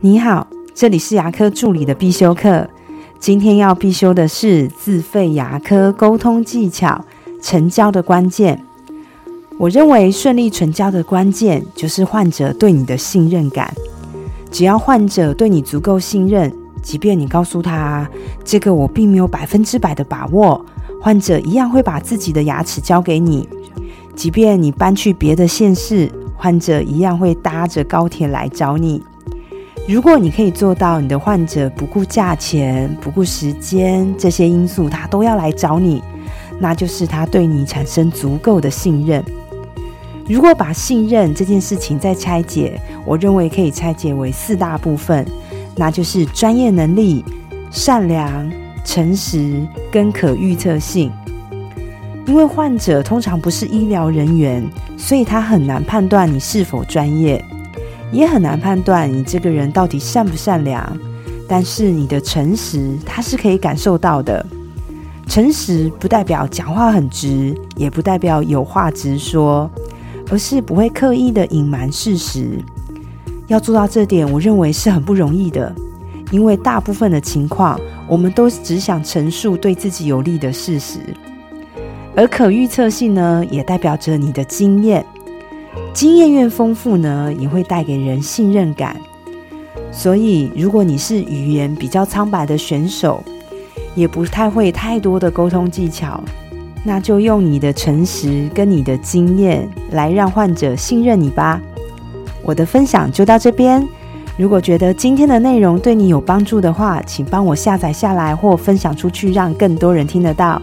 你好，这里是牙科助理的必修课。今天要必修的是自费牙科沟通技巧，成交的关键。我认为顺利成交的关键就是患者对你的信任感。只要患者对你足够信任，即便你告诉他这个我并没有百分之百的把握，患者一样会把自己的牙齿交给你。即便你搬去别的县市，患者一样会搭着高铁来找你。如果你可以做到，你的患者不顾价钱、不顾时间这些因素，他都要来找你，那就是他对你产生足够的信任。如果把信任这件事情再拆解，我认为可以拆解为四大部分，那就是专业能力、善良、诚实跟可预测性。因为患者通常不是医疗人员，所以他很难判断你是否专业。也很难判断你这个人到底善不善良，但是你的诚实他是可以感受到的。诚实不代表讲话很直，也不代表有话直说，而是不会刻意的隐瞒事实。要做到这点，我认为是很不容易的，因为大部分的情况，我们都只想陈述对自己有利的事实。而可预测性呢，也代表着你的经验。经验越丰富呢，也会带给人信任感。所以，如果你是语言比较苍白的选手，也不太会太多的沟通技巧，那就用你的诚实跟你的经验来让患者信任你吧。我的分享就到这边。如果觉得今天的内容对你有帮助的话，请帮我下载下来或分享出去，让更多人听得到。